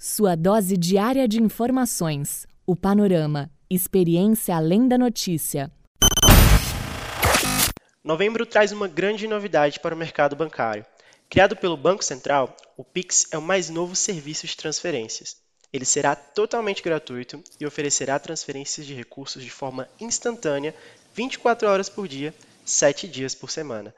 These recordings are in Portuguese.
Sua dose diária de informações. O panorama. Experiência além da notícia. Novembro traz uma grande novidade para o mercado bancário. Criado pelo Banco Central, o Pix é o mais novo serviço de transferências. Ele será totalmente gratuito e oferecerá transferências de recursos de forma instantânea, 24 horas por dia, 7 dias por semana.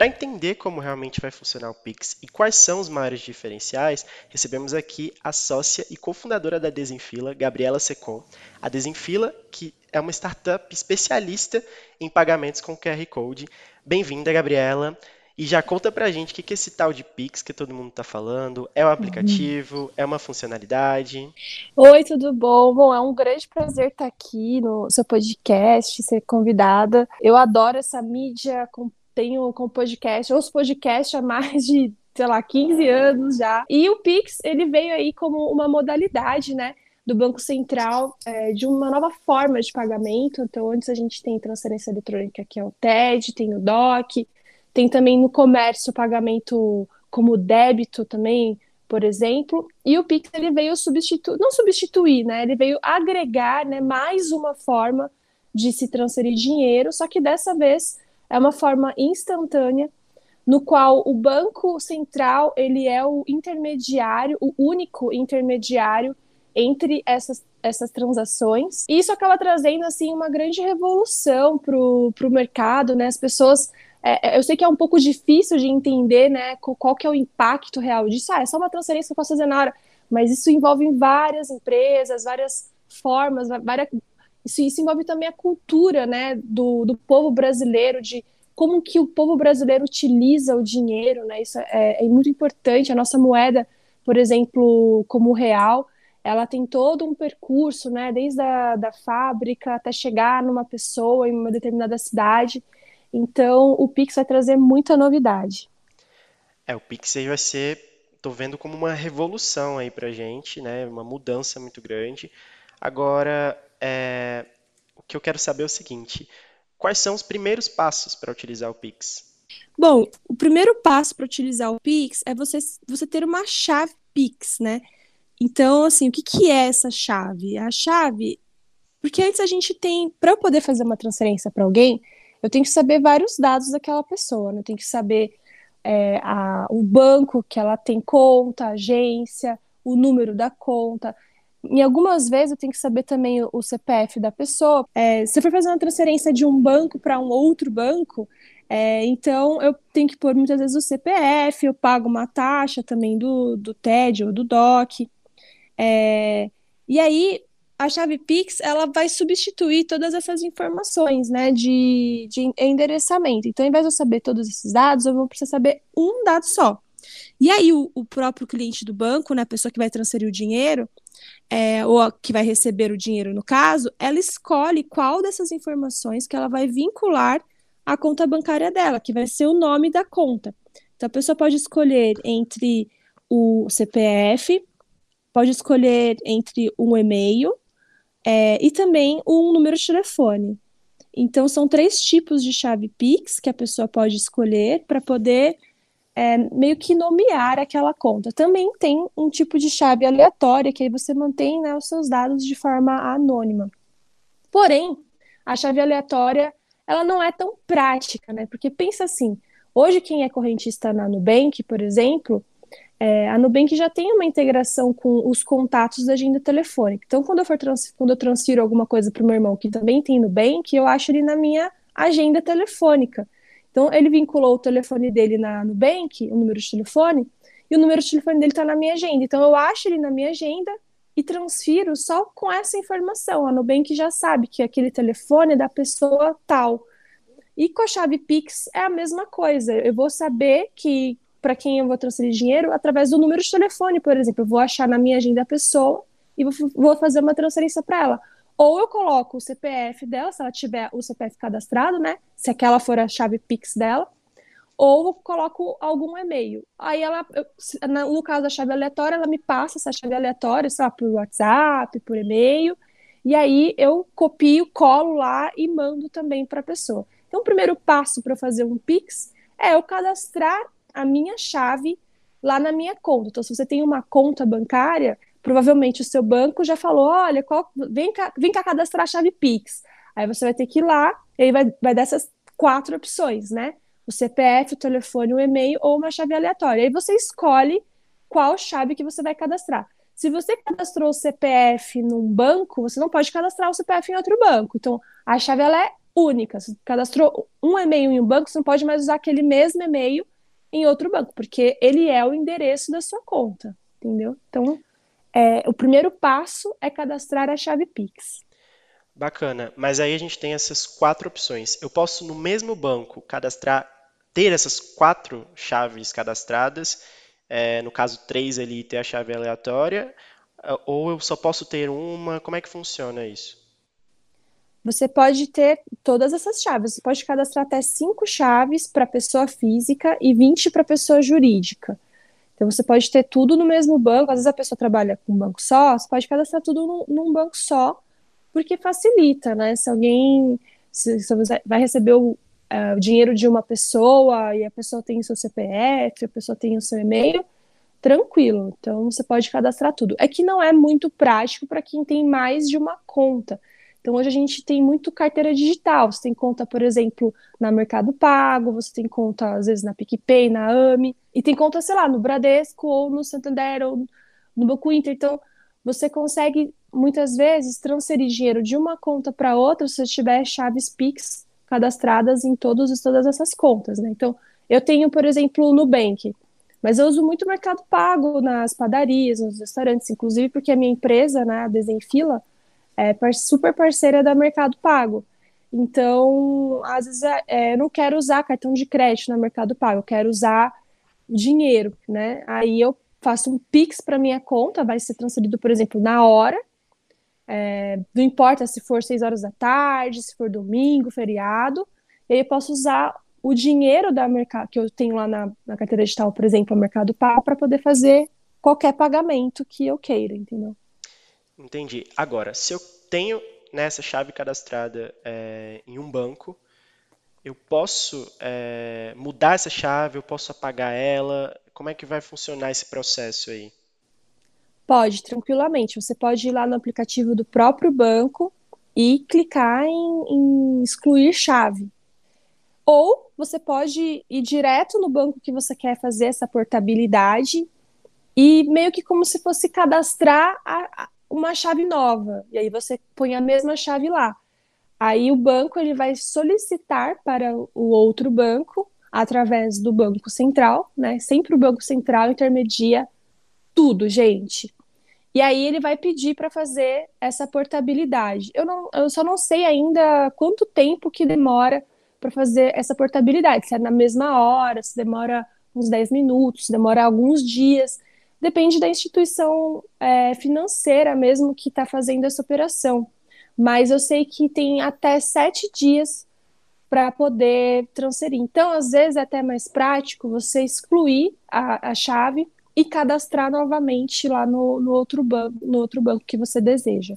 Para entender como realmente vai funcionar o Pix e quais são os maiores diferenciais, recebemos aqui a sócia e cofundadora da Desenfila, Gabriela Secom. A Desenfila, que é uma startup especialista em pagamentos com QR Code. Bem-vinda, Gabriela. E já conta pra gente o que é esse tal de Pix que todo mundo está falando. É um aplicativo? Uhum. É uma funcionalidade? Oi, tudo bom? Bom, é um grande prazer estar aqui no seu podcast, ser convidada. Eu adoro essa mídia com tenho com podcast, os podcasts há mais de, sei lá, 15 anos já. E o Pix, ele veio aí como uma modalidade, né? do Banco Central é, de uma nova forma de pagamento. Então, antes a gente tem transferência eletrônica, que é o TED, tem o DOC, tem também no comércio pagamento como débito também, por exemplo. E o Pix ele veio substituir, não substituir, né? Ele veio agregar, né, mais uma forma de se transferir dinheiro, só que dessa vez é uma forma instantânea no qual o Banco Central ele é o intermediário, o único intermediário entre essas, essas transações. E isso acaba trazendo assim uma grande revolução para o mercado, né? As pessoas é, é, eu sei que é um pouco difícil de entender, né, qual que é o impacto real disso. Ah, é só uma transferência que eu posso fazer na hora, mas isso envolve várias empresas, várias formas, várias, isso, isso envolve também a cultura, né, do, do povo brasileiro, de como que o povo brasileiro utiliza o dinheiro, né, isso é, é muito importante, a nossa moeda, por exemplo, como o real, ela tem todo um percurso, né, desde a da fábrica até chegar numa pessoa em uma determinada cidade, então o Pix vai trazer muita novidade. É, o Pix aí vai ser, tô vendo como uma revolução aí pra gente, né, uma mudança muito grande. Agora, é, o que eu quero saber é o seguinte: quais são os primeiros passos para utilizar o Pix? Bom, o primeiro passo para utilizar o Pix é você, você ter uma chave Pix, né? Então, assim, o que, que é essa chave? A chave, porque antes a gente tem, para eu poder fazer uma transferência para alguém, eu tenho que saber vários dados daquela pessoa, né? Eu tenho que saber é, a, o banco que ela tem conta, a agência, o número da conta. Em algumas vezes eu tenho que saber também o, CPF da pessoa. É, se eu for fazer uma transferência de um banco para um outro banco, é, então eu tenho que pôr muitas vezes o CPF, eu pago uma taxa também do, do TED ou do DOC. É, e aí a chave Pix ela vai substituir todas essas informações né, de, de endereçamento. Então, ao invés de eu saber todos esses dados, eu vou precisar saber um dado só. E aí, o, o próprio cliente do banco, né, a pessoa que vai transferir o dinheiro, é, ou a, que vai receber o dinheiro no caso, ela escolhe qual dessas informações que ela vai vincular à conta bancária dela, que vai ser o nome da conta. Então, a pessoa pode escolher entre o CPF, pode escolher entre um e-mail é, e também um número de telefone. Então, são três tipos de chave Pix que a pessoa pode escolher para poder é, meio que nomear aquela conta. Também tem um tipo de chave aleatória, que aí você mantém né, os seus dados de forma anônima. Porém, a chave aleatória ela não é tão prática, né? Porque pensa assim, hoje quem é correntista na Nubank, por exemplo, é, a Nubank já tem uma integração com os contatos da agenda telefônica. Então, quando eu for quando eu transfiro alguma coisa para o meu irmão que também tem Nubank, eu acho ele na minha agenda telefônica. Então, ele vinculou o telefone dele na Nubank, o número de telefone, e o número de telefone dele está na minha agenda. Então, eu acho ele na minha agenda e transfiro só com essa informação. A Nubank já sabe que aquele telefone é da pessoa tal. E com a chave Pix é a mesma coisa. Eu vou saber que para quem eu vou transferir dinheiro através do número de telefone, por exemplo. Eu vou achar na minha agenda a pessoa e vou, vou fazer uma transferência para ela. Ou eu coloco o CPF dela, se ela tiver o CPF cadastrado, né? Se aquela for a chave Pix dela. Ou eu coloco algum e-mail. Aí ela, eu, no caso da chave aleatória, ela me passa essa chave aleatória, sei lá, por WhatsApp, por e-mail. E aí eu copio, colo lá e mando também para a pessoa. Então, o primeiro passo para fazer um Pix É eu cadastrar a minha chave lá na minha conta. Então, se você tem uma conta bancária, provavelmente o seu banco já falou: olha, qual, vem, cá, vem cá cadastrar a chave Pix. Aí você vai ter que ir lá, e aí vai, vai dar essas quatro opções, né? O CPF, o telefone, o e-mail ou uma chave aleatória. Aí você escolhe qual chave que você vai cadastrar. Se você cadastrou o CPF num banco, você não pode cadastrar o CPF em outro banco. Então, a chave ela é única. Se cadastrou um e-mail em um banco, você não pode mais usar aquele mesmo e-mail em outro banco, porque ele é o endereço da sua conta, entendeu? Então, é, o primeiro passo é cadastrar a chave Pix. Bacana, mas aí a gente tem essas quatro opções. Eu posso, no mesmo banco, cadastrar, ter essas quatro chaves cadastradas, é, no caso três ali, ter a chave aleatória, ou eu só posso ter uma? Como é que funciona isso? Você pode ter todas essas chaves. Você pode cadastrar até cinco chaves para pessoa física e 20 para pessoa jurídica. Então você pode ter tudo no mesmo banco. Às vezes a pessoa trabalha com um banco só, você pode cadastrar tudo num, num banco só, porque facilita, né? Se alguém se, se você vai receber o, uh, o dinheiro de uma pessoa e a pessoa tem o seu CPF, a pessoa tem o seu e-mail, tranquilo. Então você pode cadastrar tudo. É que não é muito prático para quem tem mais de uma conta. Então, hoje a gente tem muito carteira digital. Você tem conta, por exemplo, na Mercado Pago, você tem conta, às vezes, na PicPay, na AMI, e tem conta, sei lá, no Bradesco, ou no Santander, ou no Banco Inter. Então, você consegue, muitas vezes, transferir dinheiro de uma conta para outra se você tiver chaves Pix cadastradas em todos, todas essas contas, né? Então, eu tenho, por exemplo, o Nubank, mas eu uso muito Mercado Pago nas padarias, nos restaurantes, inclusive porque a minha empresa, né, a Desenfila, é super parceira da Mercado Pago. Então, às vezes, é, é, eu não quero usar cartão de crédito no Mercado Pago, eu quero usar dinheiro, né? Aí eu faço um Pix para minha conta, vai ser transferido, por exemplo, na hora. É, não importa se for seis horas da tarde, se for domingo, feriado. E aí eu posso usar o dinheiro da mercado que eu tenho lá na, na carteira digital, por exemplo, o Mercado Pago, para poder fazer qualquer pagamento que eu queira, entendeu? Entendi. Agora, se eu tenho nessa chave cadastrada é, em um banco, eu posso é, mudar essa chave, eu posso apagar ela? Como é que vai funcionar esse processo aí? Pode, tranquilamente. Você pode ir lá no aplicativo do próprio banco e clicar em, em excluir chave. Ou você pode ir direto no banco que você quer fazer essa portabilidade e meio que como se fosse cadastrar a, uma chave nova, e aí você põe a mesma chave lá. Aí o banco ele vai solicitar para o outro banco através do Banco Central, né? Sempre o Banco Central intermedia tudo, gente. E aí ele vai pedir para fazer essa portabilidade. Eu, não, eu só não sei ainda quanto tempo que demora para fazer essa portabilidade. Se é na mesma hora, se demora uns 10 minutos, se demora alguns dias depende da instituição é, financeira mesmo que está fazendo essa operação. Mas eu sei que tem até sete dias para poder transferir. Então, às vezes, é até mais prático você excluir a, a chave e cadastrar novamente lá no, no, outro banco, no outro banco que você deseja.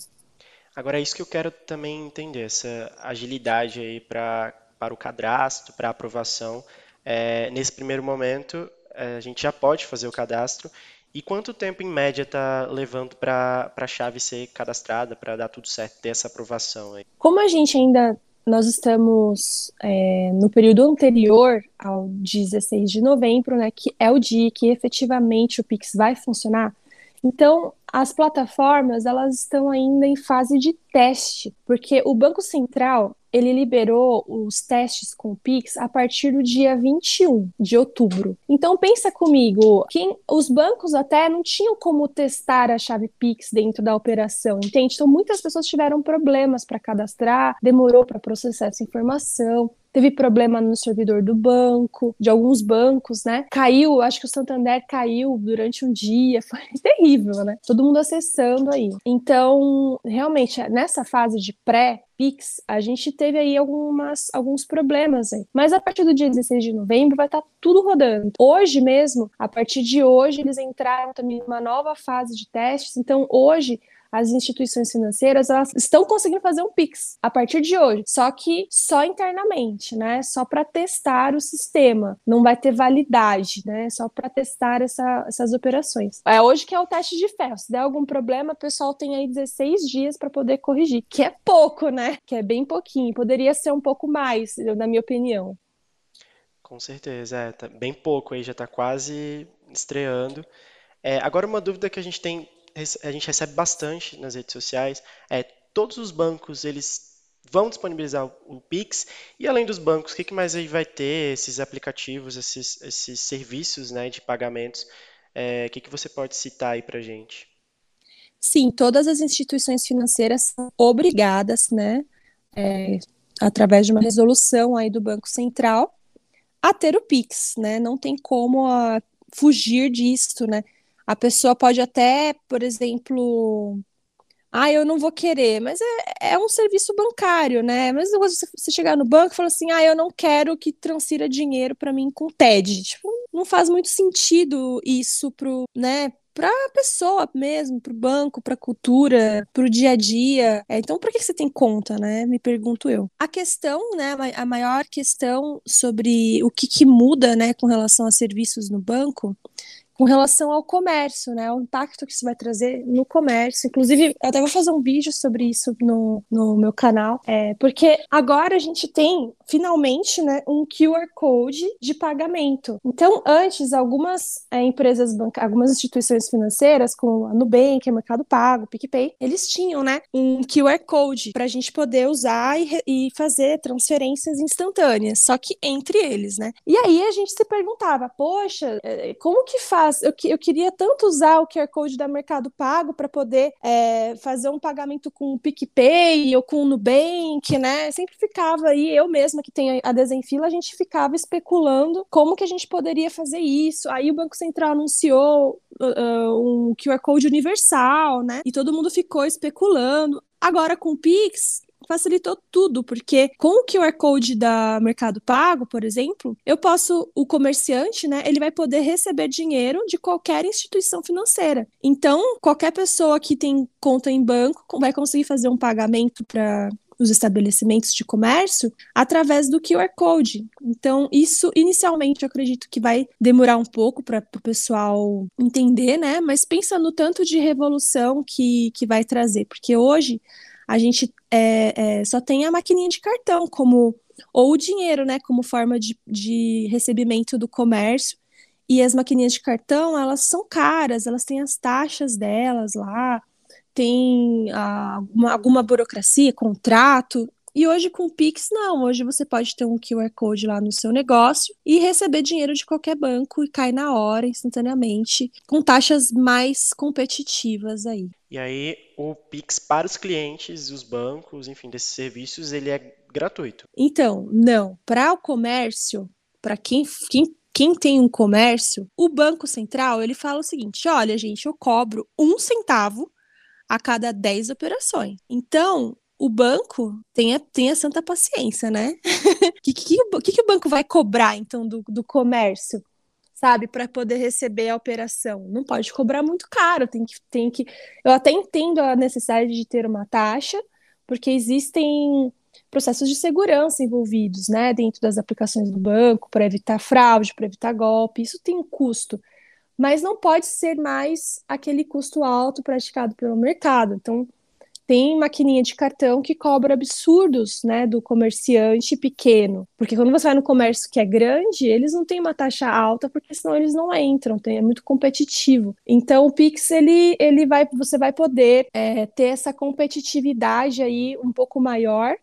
Agora, é isso que eu quero também entender, essa agilidade aí pra, para o cadastro, para a aprovação. É, nesse primeiro momento, é, a gente já pode fazer o cadastro e quanto tempo, em média, está levando para a chave ser cadastrada, para dar tudo certo, ter essa aprovação aí? Como a gente ainda, nós estamos é, no período anterior ao 16 de novembro, né, que é o dia que efetivamente o Pix vai funcionar, então as plataformas, elas estão ainda em fase de teste, porque o Banco Central, ele liberou os testes com o Pix a partir do dia 21 de outubro. Então pensa comigo, quem os bancos até não tinham como testar a chave Pix dentro da operação, entende? Então muitas pessoas tiveram problemas para cadastrar, demorou para processar essa informação teve problema no servidor do banco, de alguns bancos, né? Caiu, acho que o Santander caiu durante um dia, foi terrível, né? Todo mundo acessando aí. Então, realmente, nessa fase de pré, Pix, a gente teve aí algumas, alguns problemas aí. Mas a partir do dia 16 de novembro vai estar tá tudo rodando. Hoje mesmo, a partir de hoje, eles entraram também numa nova fase de testes. Então, hoje, as instituições financeiras elas estão conseguindo fazer um Pix a partir de hoje, só que só internamente, né? Só para testar o sistema, não vai ter validade, né? Só para testar essa, essas operações. É hoje que é o teste de ferro. Se der algum problema, o pessoal tem aí 16 dias para poder corrigir, que é pouco, né? Que é bem pouquinho. Poderia ser um pouco mais, na minha opinião. Com certeza, é, tá bem pouco aí, já está quase estreando. É, agora uma dúvida que a gente tem a gente recebe bastante nas redes sociais é todos os bancos eles vão disponibilizar o, Pix e além dos bancos, o que, que mais aí vai ter esses aplicativos, esses, esses serviços né, de pagamentos? É, o que, que você pode citar aí para gente? Sim, todas as instituições financeiras são obrigadas, né, é, através de uma resolução aí do Banco Central, a ter o Pix, né? Não tem como a, ah, fugir disso, né? A pessoa pode até, por exemplo, ah, eu não vou querer, mas é, é um serviço bancário, né? Mas você, você chegar no banco e falar assim, ah, eu não quero que transfira dinheiro para mim com TED. Tipo, não faz muito sentido isso pro, né, para a pessoa mesmo, para o banco, para a cultura, para o dia a dia. É, então, por que você tem conta, né? Me pergunto eu. A questão, né, a maior questão sobre o que, que muda, né, com relação a serviços no banco, com relação ao comércio, né? O impacto que isso vai trazer no comércio. Inclusive, eu até vou fazer um vídeo sobre isso no, no meu canal, é, porque agora a gente tem finalmente né, um QR Code de pagamento. Então, antes, algumas é, empresas bancárias, algumas instituições financeiras, como a Nubank, o Mercado Pago, o PicPay, eles tinham né, um QR Code para a gente poder usar e, e fazer transferências instantâneas, só que entre eles, né? E aí a gente se perguntava, poxa, é, como que faz? Eu, eu queria tanto usar o QR Code da Mercado Pago para poder é, fazer um pagamento com o PicPay ou com o Nubank, né? Sempre ficava aí, eu mesma que tenho a Desenfila, a gente ficava especulando como que a gente poderia fazer isso. Aí o Banco Central anunciou uh, um QR Code universal, né? E todo mundo ficou especulando. Agora com o Pix, facilitou tudo, porque com o QR Code da Mercado Pago, por exemplo, eu posso, o comerciante, né, ele vai poder receber dinheiro de qualquer instituição financeira. Então, qualquer pessoa que tem conta em banco vai conseguir fazer um pagamento para os estabelecimentos de comércio através do QR Code. Então, isso inicialmente eu acredito que vai demorar um pouco para o pessoal entender, né? Mas pensa no tanto de revolução que, que vai trazer, porque hoje a gente é, é, só tem a maquininha de cartão como ou o dinheiro, né, como forma de, de recebimento do comércio. E as maquininhas de cartão, elas são caras, elas têm as taxas delas lá, tem ah, uma, alguma burocracia, contrato. E hoje com o Pix, não. Hoje você pode ter um QR Code lá no seu negócio e receber dinheiro de qualquer banco e cai na hora, instantaneamente, com taxas mais competitivas aí. E aí, o Pix para os clientes, os bancos, enfim, desses serviços, ele é gratuito? Então, não. Para o comércio, para quem, quem quem tem um comércio, o Banco Central ele fala o seguinte: olha, gente, eu cobro um centavo a cada 10 operações. Então, o banco tem a, tem a santa paciência, né? O que, que, que, que, o banco vai cobrar, então, do, do comércio? Sabe, para poder receber a operação. Não pode cobrar muito caro, tem que, tem que. Eu até entendo a necessidade de ter uma taxa, porque existem processos de segurança envolvidos, né, dentro das aplicações do banco, para evitar fraude, para evitar golpe. Isso tem um custo, mas não pode ser mais aquele custo alto praticado pelo mercado. Então, tem maquininha de cartão que cobra absurdos, né, do comerciante pequeno. Porque quando você vai no comércio que é grande, eles não têm uma taxa alta, porque senão eles não entram, tem, é muito competitivo. Então, o Pix, ele, ele vai, você vai poder é, ter essa competitividade aí um pouco maior,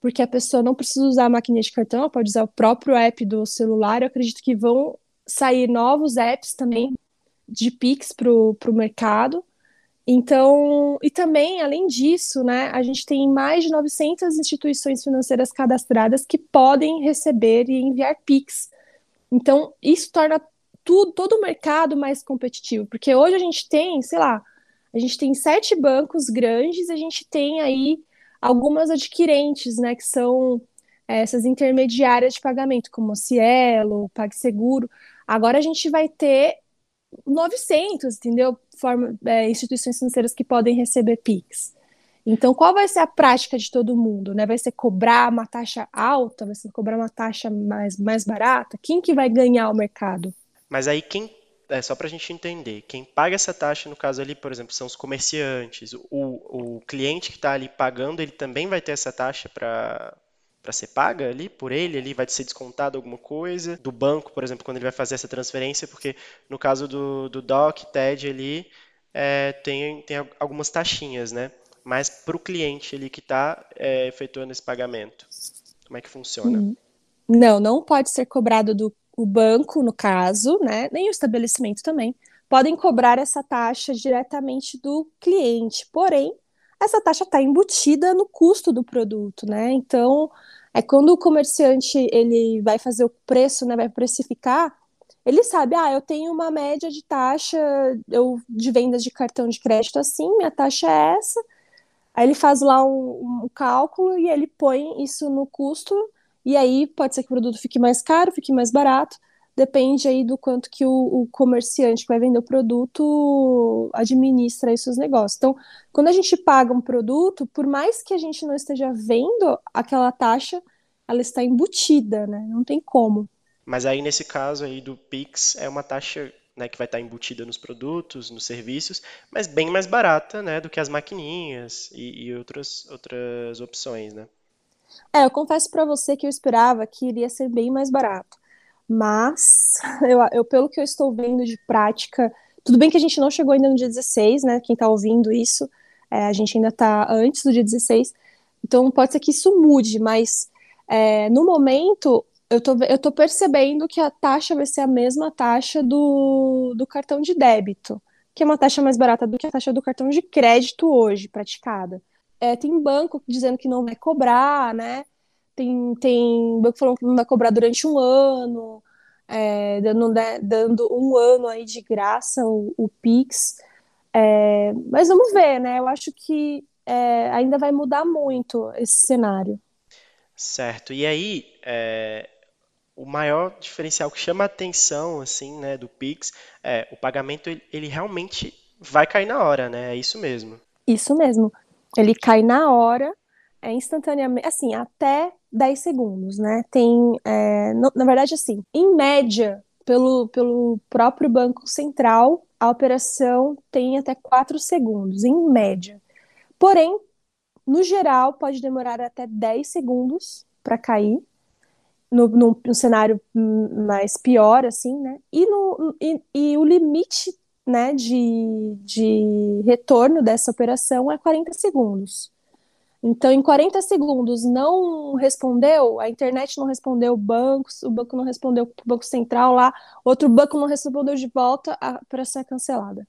porque a pessoa não precisa usar a maquininha de cartão, pode usar o próprio app do celular. Eu acredito que vão sair novos apps também de Pix para o mercado. Então, e também, além disso, né, a gente tem mais de 900 instituições financeiras cadastradas que podem receber e enviar PIX. Então, isso torna tudo, todo o mercado mais competitivo, porque hoje a gente tem, sei lá, a gente tem sete bancos grandes, a gente tem aí algumas adquirentes, né, que são é, essas intermediárias de pagamento, como o Cielo, PagSeguro. Agora a gente vai ter 900, entendeu? Forma, é, instituições financeiras que podem receber PIX. Então, qual vai ser a prática de todo mundo? Né? Vai ser cobrar uma taxa alta? Vai ser cobrar uma taxa mais, mais barata? Quem que vai ganhar o mercado? Mas aí quem é só para a gente entender, quem paga essa taxa, no caso ali, por exemplo, são os comerciantes. O, o cliente que está ali pagando, ele também vai ter essa taxa para para ser paga ali por ele, ali vai ser descontado alguma coisa do banco, por exemplo, quando ele vai fazer essa transferência, porque no caso do, do DOC, TED ali, é, tem, tem algumas taxinhas, né? Mas para o cliente ali que está é, efetuando esse pagamento, como é que funciona? Uhum. Não, não pode ser cobrado do o banco, no caso, né, nem o estabelecimento também, podem cobrar essa taxa diretamente do cliente. Porém, essa taxa está embutida no custo do produto, né? Então, é quando o comerciante ele vai fazer o preço, né, vai precificar, ele sabe, ah, eu tenho uma média de taxa eu, de vendas de cartão de crédito assim, minha taxa é essa. Aí ele faz lá um, um cálculo e ele põe isso no custo e aí pode ser que o produto fique mais caro, fique mais barato, depende aí do quanto que o, o comerciante que vai vender o produto administra aí seus negócios. Então, quando a gente paga um produto, por mais que a gente não esteja vendo aquela taxa, ela está embutida, né? Não tem como. Mas aí nesse caso aí do Pix é uma taxa né, que vai estar embutida nos produtos, nos serviços, mas bem mais barata, né, do que as maquininhas e, e outras outras opções, né? É, eu confesso para você que eu esperava que iria ser bem mais barato. Mas, eu, eu, pelo que eu estou vendo de prática, tudo bem que a gente não chegou ainda no dia 16, né? Quem está ouvindo isso, é, a gente ainda está antes do dia 16. Então, pode ser que isso mude, mas é, no momento, eu tô, eu tô percebendo que a taxa vai ser a mesma taxa do, do cartão de débito, que é uma taxa mais barata do que a taxa do cartão de crédito hoje praticada. É, tem banco dizendo que não vai cobrar, né? Tem, tem banco falando que não vai cobrar durante um ano, é, dando, né, dando um ano aí de graça o, o Pix. É, mas vamos ver, né? Eu acho que é, ainda vai mudar muito esse cenário. Certo. E aí, é, o maior diferencial que chama a atenção, assim, né, do Pix é o pagamento, ele, ele realmente vai cair na hora, né? É isso mesmo. Isso mesmo. Ele cai na hora, é instantaneamente, assim, até 10 segundos, né? Tem, é, no, na verdade, assim, em média, pelo, pelo próprio Banco Central, a operação tem até 4 segundos, em média. Porém, no geral, pode demorar até 10 segundos para cair, no, no, no, cenário mais pior, assim, né? E, no, e, e o limite né, de, de retorno dessa operação é 40 segundos. Então, em 40 segundos não respondeu, a internet não respondeu o banco, o banco não respondeu o Banco Central lá, outro banco não respondeu de volta, a operação é cancelada.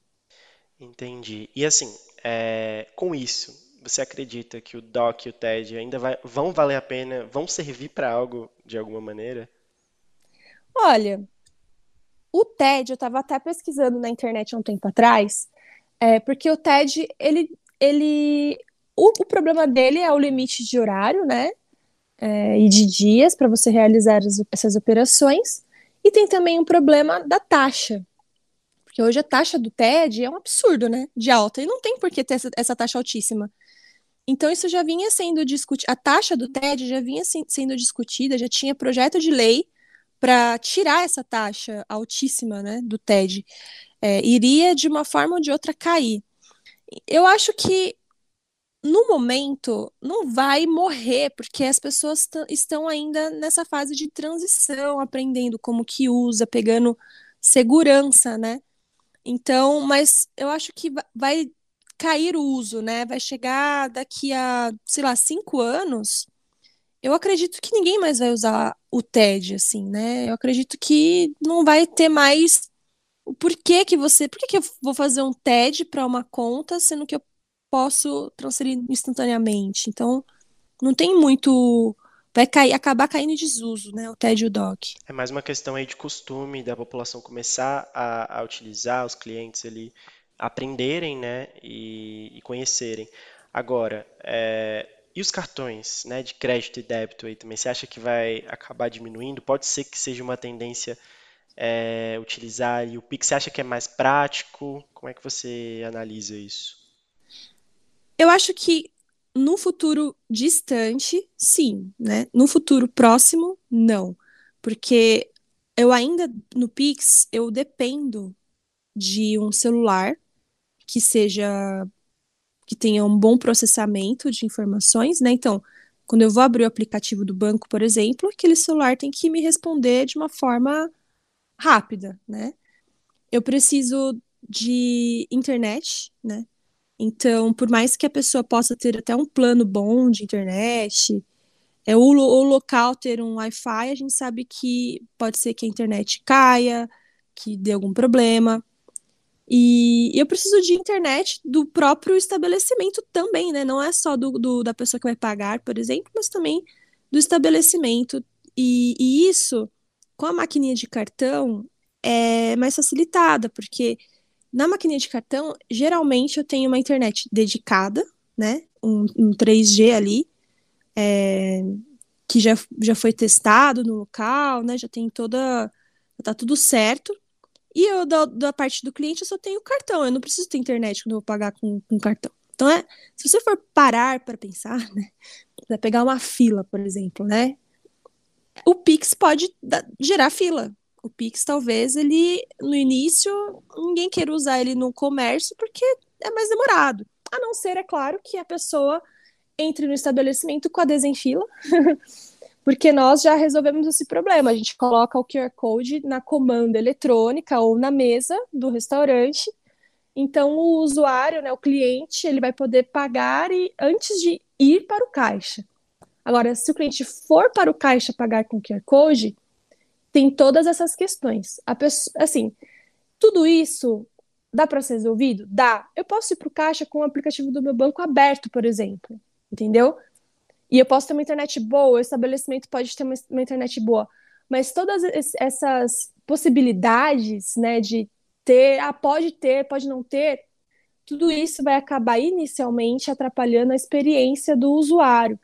Entendi. E assim, é, com isso, você acredita que o DOC e o TED ainda vai, vão valer a pena, vão servir para algo de alguma maneira? Olha, o TED, eu estava até pesquisando na internet há um tempo atrás, é, porque o TED, ele, ele o, o, problema dele é o limite de horário, né? É, e de dias para você realizar as, essas operações. E tem também um problema da taxa. Porque hoje a taxa do TED é um absurdo, né? De alta. E não tem por que ter essa, essa taxa altíssima. Então, isso já vinha sendo discutido. A taxa do TED já vinha sendo discutida, já tinha projeto de lei para tirar essa taxa altíssima né, do TED, é, iria de uma forma ou de outra cair. Eu acho que no momento não vai morrer, porque as pessoas estão ainda nessa fase de transição, aprendendo como que usa, pegando segurança, né? Então, mas eu acho que vai cair o uso, né? Vai chegar daqui a, sei lá, cinco anos eu acredito que ninguém mais vai usar o TED, assim, né? Eu acredito que não vai ter mais o porquê que você. Por que, que eu vou fazer um TED para uma conta, sendo que eu posso transferir instantaneamente? Então, não tem muito. Vai cair, acabar caindo em desuso, né? O TED e o DOC. É mais uma questão aí de costume da população começar a, a utilizar, os clientes ali aprenderem, né? E, e conhecerem. Agora, é, e os cartões, né, de crédito e débito aí também, você acha que vai acabar diminuindo? Pode ser que seja uma tendência é, utilizar e o Pix, você acha que é mais prático? Como é que você analisa isso? Eu acho que no futuro distante, sim, né? No futuro próximo, não. Porque eu ainda, no Pix, eu dependo de um celular que seja que tenha um bom processamento de informações, né? Então, quando eu vou abrir o aplicativo do banco, por exemplo, aquele celular tem que me responder de uma forma rápida, né? Eu preciso de internet, né? Então, por mais que a pessoa possa ter até um plano bom de internet, é o, o local ter um Wi-Fi, a gente sabe que pode ser que a internet caia, que dê algum problema. E eu preciso de internet do próprio estabelecimento também, né? Não é só do, do da pessoa que vai pagar, por exemplo, mas também do estabelecimento. E, e isso, com a maquininha de cartão, é mais facilitada, porque na maquininha de cartão, geralmente eu tenho uma internet dedicada, né? Um, um 3G ali, é, que já, já foi testado no local, né? Já tem toda. Tá tudo certo. E eu, da, da parte do cliente, eu só tenho cartão. Eu não preciso ter internet quando eu vou pagar com, com cartão. Então, é, se você for parar para pensar, né? Pra pegar uma fila, por exemplo, né? O Pix pode da, gerar fila. O Pix, talvez, ele, no início, ninguém queira usar ele no comércio porque é mais demorado. A não ser, é claro, que a pessoa entre no estabelecimento com a desenfila, porque nós já resolvemos esse problema. A gente coloca o QR Code na comanda eletrônica ou na mesa do restaurante. Então, o usuário, né, o cliente, ele vai poder pagar e, antes de ir para o caixa. Agora, se o cliente for para o caixa pagar com QR Code, tem todas essas questões. Pessoa, assim, tudo isso dá para ser resolvido? Dá. Eu posso ir para o caixa com o aplicativo do meu banco aberto, por exemplo entendeu? E eu posso ter uma internet boa, o estabelecimento pode ter uma, uma internet boa, mas todas essas possibilidades, né, de ter, ah, pode ter, pode não ter, tudo isso vai acabar inicialmente atrapalhando a experiência do usuário.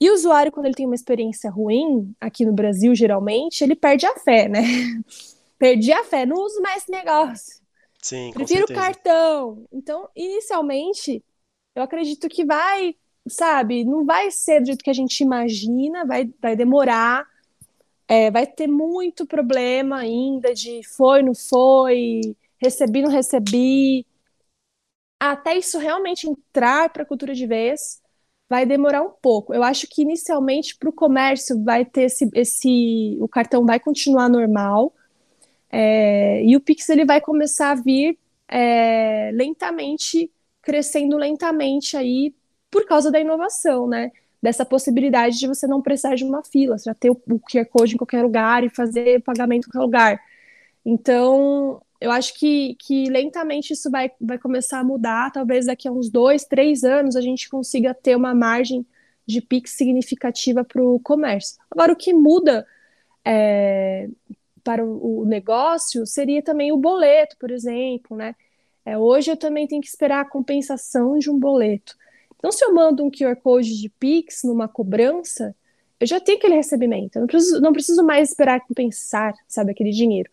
E o usuário, quando ele tem uma experiência ruim, aqui no Brasil, geralmente, ele perde a fé, né? Perdi a fé, não uso mais esse negócio. Sim, Prefiro o cartão. Então, inicialmente, eu acredito que vai sabe, não vai ser do jeito que a gente imagina, vai, vai demorar, é, vai ter muito problema ainda de foi, não foi, recebi, não recebi. Até isso realmente entrar para a cultura de vez, vai demorar um pouco. Eu acho que inicialmente para o comércio vai ter esse, esse, o cartão vai continuar normal é, e o Pix ele vai começar a vir é, lentamente, crescendo lentamente aí por causa da inovação, né? Dessa possibilidade de você não precisar de uma fila, você já ter o QR Code em qualquer lugar e fazer pagamento em qualquer lugar. Então, eu acho que, que lentamente isso vai, vai começar a mudar. Talvez daqui a uns dois, três anos a gente consiga ter uma margem de PIX significativa para o comércio. Agora, o que muda é, para o, o, negócio seria também o boleto, por exemplo, né? É, hoje eu também tenho que esperar a compensação de um boleto. Então, se eu mando um QR Code de Pix numa cobrança, eu já tenho aquele recebimento. Eu não preciso, não preciso mais esperar compensar, sabe, aquele dinheiro.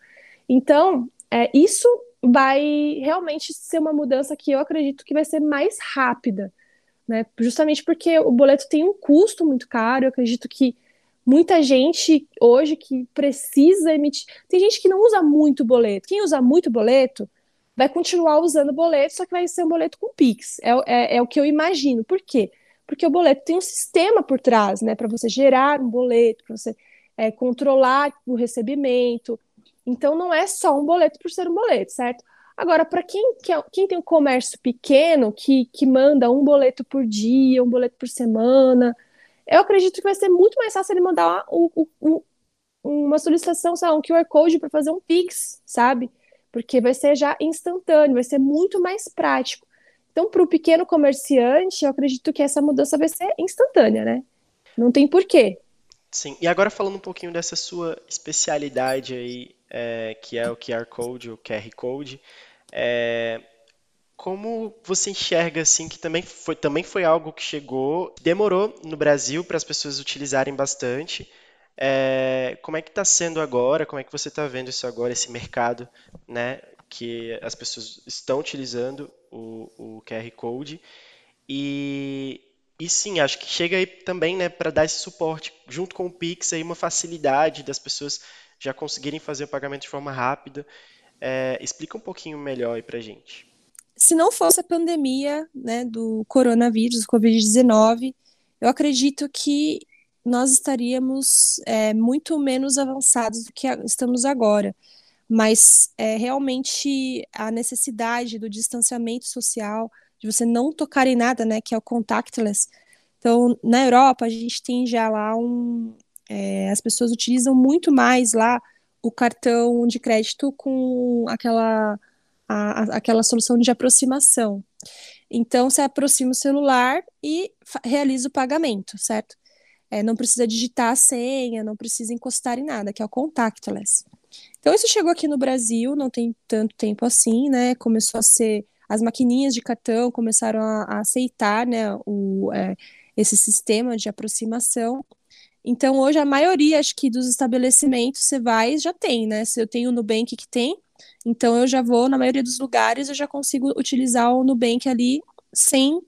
Então, é, isso vai realmente ser uma mudança que eu acredito que vai ser mais rápida, né? Justamente porque o boleto tem um custo muito caro. Eu acredito que muita gente hoje que precisa emitir. Tem gente que não usa muito boleto. Quem usa muito boleto vai continuar usando boleto, só que vai ser um boleto com Pix. É, é, é o que eu imagino. Por quê? Porque o boleto tem um sistema por trás, né? Para você gerar um boleto, para você é, controlar o recebimento. Então, não é só um boleto por ser um boleto, certo? Agora, para quem, quem tem um comércio pequeno, que, que manda um boleto por dia, um boleto por semana, eu acredito que vai ser muito mais fácil ele mandar uma solicitação, sei lá, um QR Code para fazer um Pix, sabe? porque vai ser já instantâneo, vai ser muito mais prático. Então, para o pequeno comerciante, eu acredito que essa mudança vai ser instantânea, né? Não tem porquê. Sim, e agora falando um pouquinho dessa sua especialidade aí, é, que é o QR Code, o QR Code, é, Como você enxerga assim que também foi, também foi algo que chegou, demorou no Brasil para as pessoas utilizarem bastante. É, como é que está sendo agora? Como é que você está vendo isso agora, esse mercado, né? Que as pessoas estão utilizando o, o QR Code. E, e sim, acho que chega aí também, né, para dar esse suporte, junto com o Pix, aí uma facilidade das pessoas já conseguirem fazer o pagamento de forma rápida. É, explica um pouquinho melhor aí para gente. Se não fosse a pandemia, né, do coronavírus, do Covid-19, eu acredito que nós estaríamos é, muito menos avançados do que estamos agora. Mas é, realmente a necessidade do distanciamento social, de você não tocar em nada, né, que é o contactless. Então, na Europa, a gente tem já lá um. É, as pessoas utilizam muito mais lá o cartão de crédito com aquela, a, aquela solução de aproximação. Então, você aproxima o celular e realiza o pagamento, certo? É, não precisa digitar a senha, não precisa encostar em nada, que é o contactless. Então, isso chegou aqui no Brasil, não tem tanto tempo assim, né? Começou a ser. As maquininhas de cartão começaram a, a aceitar né, o, é, esse sistema de aproximação. Então, hoje, a maioria, acho que, dos estabelecimentos, você vai já tem, né? Se eu tenho o Nubank que tem, então eu já vou, na maioria dos lugares, eu já consigo utilizar o Nubank ali sem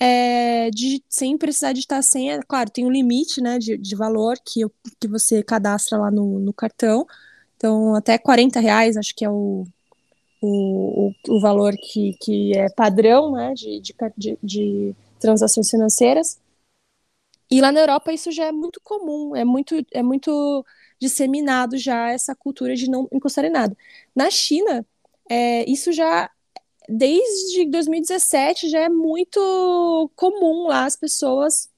é, de, sem precisar digitar senha. Claro, tem um limite né, de, de valor que, eu, que você cadastra lá no, no cartão. Então, até 40 reais, acho que é o, o, o, valor que, que é padrão né, de, de, de transações financeiras. E lá na Europa isso já é muito comum, é muito, é muito disseminado já essa cultura de não encostar em nada. Na China, é, isso já desde 2017 já é muito comum lá as pessoas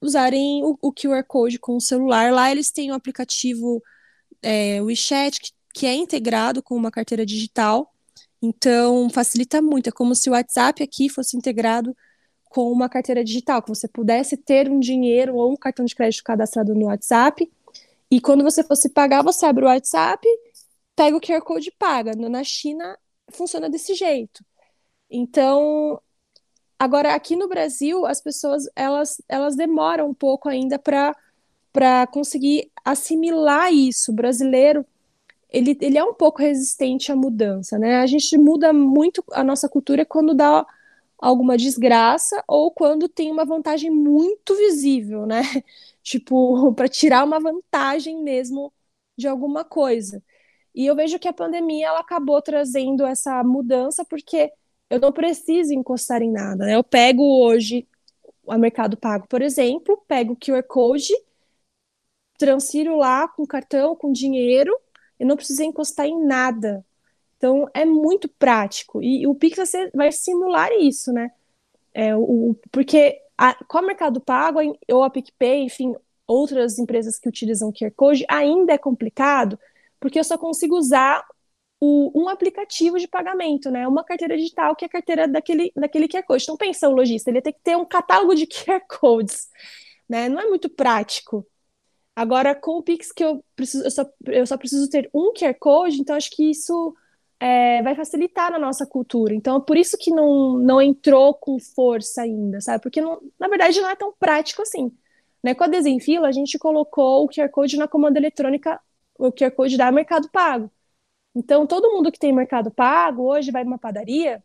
usarem o, o QR Code com o celular. Lá eles têm um aplicativo é, WeChat que, que é integrado com uma carteira digital. Então facilita muito. É como se o WhatsApp aqui fosse integrado com uma carteira digital, que você pudesse ter um dinheiro ou um cartão de crédito cadastrado no WhatsApp. E quando você fosse pagar, você abre o WhatsApp, pega o QR Code e paga. Na China funciona desse jeito. Então, agora aqui no Brasil, as pessoas elas, elas demoram um pouco ainda para conseguir assimilar isso. O brasileiro, ele, ele é um pouco resistente à mudança, né? A gente muda muito a nossa cultura quando dá alguma desgraça ou quando tem uma vantagem muito visível, né? Tipo, para tirar uma vantagem mesmo de alguma coisa. E eu vejo que a pandemia ela acabou trazendo essa mudança porque eu não preciso encostar em nada. Né? Eu pego hoje o Mercado Pago, por exemplo, pego o QR Code, transfiro lá com cartão, com dinheiro, eu não preciso encostar em nada. Então é muito prático. E, o Pix vai simular isso, né? É, o, porque a, com o Mercado Pago ou a PicPay, enfim, outras empresas que utilizam QR Code, ainda é complicado porque eu só consigo usar o, um aplicativo de pagamento, né? Uma carteira digital que é a carteira daquele, daquele QR Code. Então, pensa o lojista, ele tem que ter um catálogo de QR Codes, né? Não é muito prático. Agora, com o Pix, que eu, preciso, eu, só, eu só preciso ter um QR Code, então acho que isso é, vai facilitar na nossa cultura. Então, por isso que não, não entrou com força ainda, sabe? Porque, não, na verdade, não é tão prático assim. Né? Com a Desenfila, a gente colocou o QR Code na comanda eletrônica o QR Code da Mercado Pago. Então, todo mundo que tem Mercado Pago hoje vai uma padaria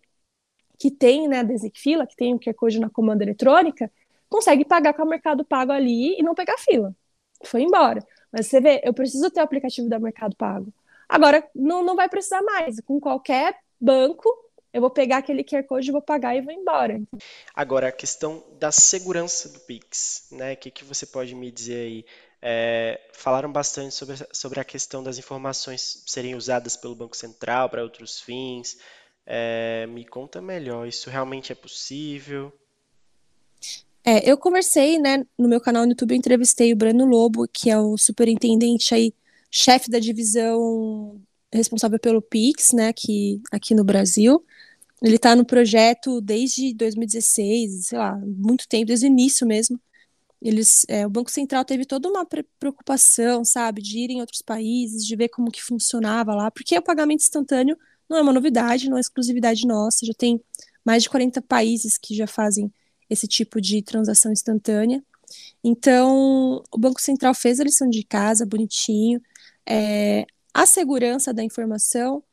que tem, né, a fila, que tem o QR Code na comanda eletrônica, consegue pagar com o Mercado Pago ali e não pegar fila. Foi embora. Mas você vê, eu preciso ter o aplicativo da Mercado Pago. Agora, não, não vai precisar mais. Com qualquer banco, eu vou pegar aquele QR Code, vou pagar e vou embora. Agora, a questão da segurança do Pix, né? O que, que você pode me dizer aí? É, falaram bastante sobre, sobre a questão das informações serem usadas pelo Banco Central para outros fins. É, me conta melhor, isso realmente é possível? É, eu conversei, né, no meu canal no YouTube, eu entrevistei o Breno Lobo, que é o superintendente aí, chefe da divisão responsável pelo Pix, né, aqui, aqui no Brasil. Ele está no projeto desde 2016, sei lá, muito tempo, desde o início mesmo. Eles, é, o Banco Central teve toda uma preocupação, sabe, de ir em outros países, de ver como que funcionava lá, porque o pagamento instantâneo não é uma novidade, não é exclusividade nossa, já tem mais de 40 países que já fazem esse tipo de transação instantânea. Então, o Banco Central fez a lição de casa, bonitinho. É, a segurança da informação,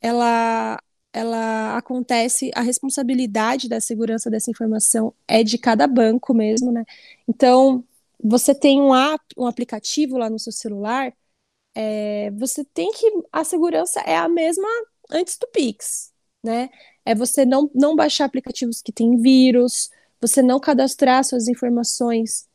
ela, ela acontece, a responsabilidade da segurança dessa informação é de cada banco mesmo, né? Então, você tem um app, um aplicativo lá no seu celular, é, você tem que. A segurança é a mesma antes do Pix, né? É você não, não baixar aplicativos que têm vírus, você não cadastrar suas informações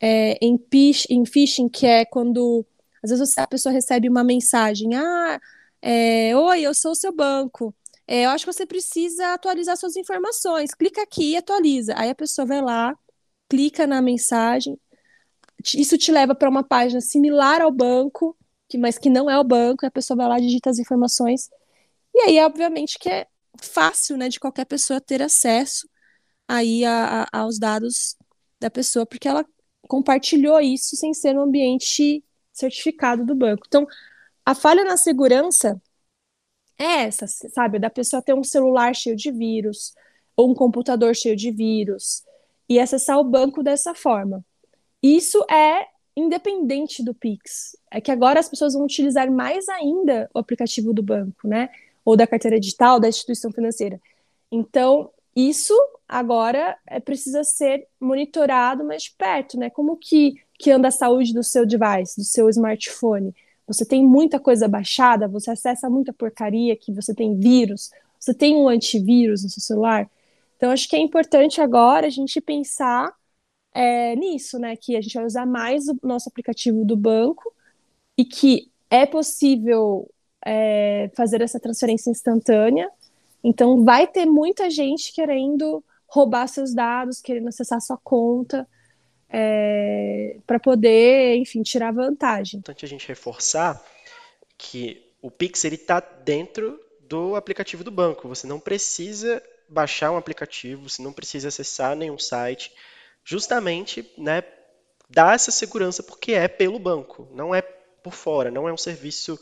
é, em, pish, em phishing, que é quando às vezes a pessoa recebe uma mensagem: Ah, é, oi, eu sou o seu banco. É, eu acho que você precisa atualizar suas informações. Clica aqui e atualiza. Aí a pessoa vai lá, clica na mensagem. Isso te leva para uma página similar ao banco, que, mas que não é o banco, a pessoa vai lá, digita as informações. E aí, obviamente, que é fácil, né, de qualquer pessoa ter acesso aí a, a, aos dados da pessoa, porque ela compartilhou isso sem ser no ambiente certificado do banco. Então, a falha na segurança é essa, sabe? Da pessoa ter um celular cheio de vírus, ou um computador cheio de vírus, e acessar o banco dessa forma. Isso é independente do Pix. É que agora as pessoas vão utilizar mais ainda o aplicativo do banco, né? Ou da carteira digital, da instituição financeira. Então, isso agora é, precisa ser monitorado mais de perto, né? Como que, que anda a saúde do seu device, do seu smartphone? Você tem muita coisa baixada, você acessa muita porcaria, que você tem vírus, você tem um antivírus no seu celular. Então, acho que é importante agora a gente pensar é, nisso, né? Que a gente vai usar mais o nosso aplicativo do banco e que é possível é, fazer essa transferência instantânea. Então, vai ter muita gente querendo roubar seus dados, querendo acessar sua conta, é, para poder, enfim, tirar vantagem. É importante a gente reforçar que o Pix está dentro do aplicativo do banco. Você não precisa baixar um aplicativo, você não precisa acessar nenhum site, justamente, né, dar essa segurança porque é pelo banco, não é por fora, não é um serviço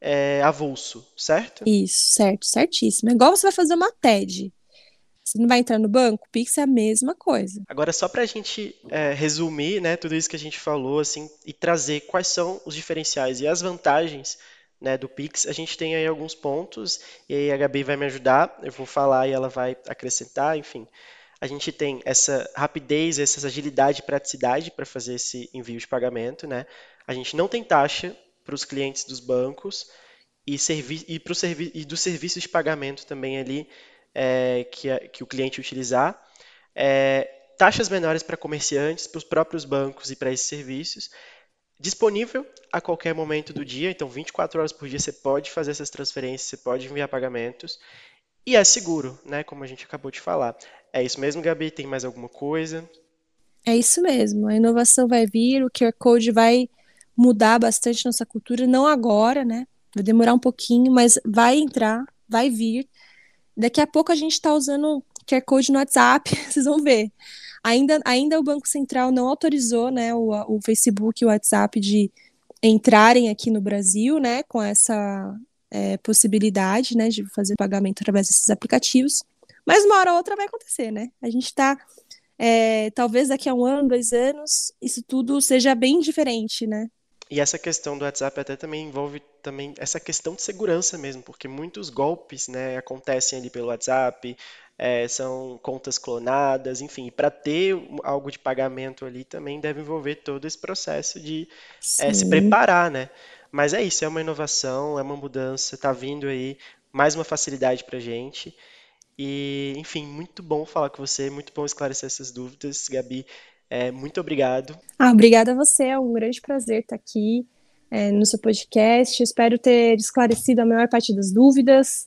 é, avulso, certo? Isso, certo, certíssimo. É igual você vai fazer uma TED. Você não vai entrar no banco? Pix é a mesma coisa. Agora, só para a gente é, resumir né, tudo isso que a gente falou assim, e trazer quais são os diferenciais e as vantagens né, do Pix, a gente tem aí alguns pontos, e aí a Gabi vai me ajudar, eu vou falar e ela vai acrescentar, enfim. A gente tem essa rapidez, essa agilidade e praticidade para fazer esse envio de pagamento. Né? A gente não tem taxa para os clientes dos bancos e, e, servi e dos serviços de pagamento também ali é, que, a, que, o cliente utilizar, é, taxas menores para comerciantes, para os próprios bancos e para esses serviços, disponível a qualquer momento do dia, então 24 horas por dia você pode fazer essas transferências, você pode enviar pagamentos, e é seguro, né, como a gente acabou de falar. É isso mesmo, Gabi? Tem mais alguma coisa? É isso mesmo, a inovação vai vir, o QR Code vai mudar bastante nossa cultura, não agora, né? Vai demorar um pouquinho, mas vai entrar, vai vir. Daqui a pouco a gente está usando QR Code no WhatsApp, vocês vão ver. Ainda, ainda o Banco Central não autorizou né, o, o Facebook e o WhatsApp de entrarem aqui no Brasil né, com essa é, possibilidade né, de fazer pagamento através desses aplicativos. Mas uma hora ou outra vai acontecer, né? A gente está. É, talvez daqui a um ano, dois anos, isso tudo seja bem diferente, né? E essa questão do WhatsApp até também envolve também essa questão de segurança mesmo, porque muitos golpes né, acontecem ali pelo WhatsApp, é, são contas clonadas, enfim, para ter algo de pagamento ali também deve envolver todo esse processo de é, se preparar, né? Mas é isso, é uma inovação, é uma mudança, está vindo aí mais uma facilidade para gente. E, enfim, muito bom falar com você, muito bom esclarecer essas dúvidas, Gabi. É, muito obrigado. Ah, obrigada a você, é um grande prazer estar aqui é, no seu podcast. Espero ter esclarecido a maior parte das dúvidas.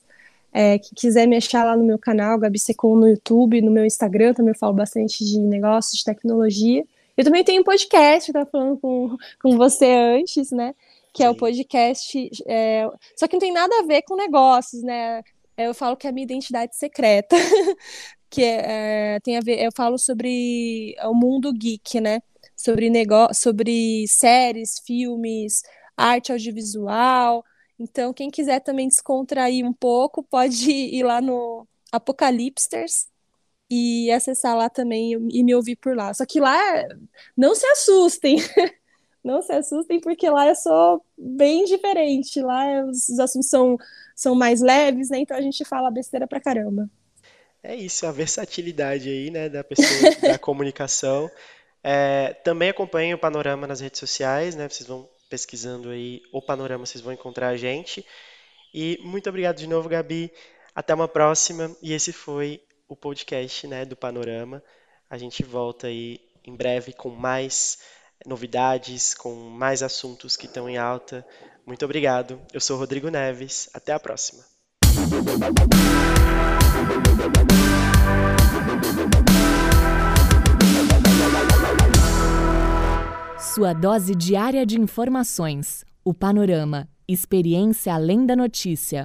É, que quiser me achar lá no meu canal, Gabi Secom, no YouTube, no meu Instagram, também eu falo bastante de negócios, de tecnologia. Eu também tenho um podcast, eu estava falando com, com você antes, né? Que Sim. é o podcast. É, só que não tem nada a ver com negócios, né? Eu falo que é a minha identidade secreta. que é, é, tem a ver, eu falo sobre o mundo geek, né? Sobre negócio, sobre séries, filmes, arte audiovisual. Então, quem quiser também descontrair um pouco, pode ir lá no Apocalipsters e acessar lá também e me ouvir por lá. Só que lá, não se assustem. Não se assustem, porque lá eu sou bem diferente. Lá os, os assuntos são, são mais leves, né? Então a gente fala besteira pra caramba. É isso, a versatilidade aí, né, da pessoa da comunicação. É, também acompanhe o Panorama nas redes sociais, né? Vocês vão pesquisando aí o Panorama, vocês vão encontrar a gente. E muito obrigado de novo, Gabi. Até uma próxima. E esse foi o podcast, né, do Panorama. A gente volta aí em breve com mais novidades, com mais assuntos que estão em alta. Muito obrigado. Eu sou Rodrigo Neves. Até a próxima. Sua dose diária de informações. O Panorama. Experiência além da notícia.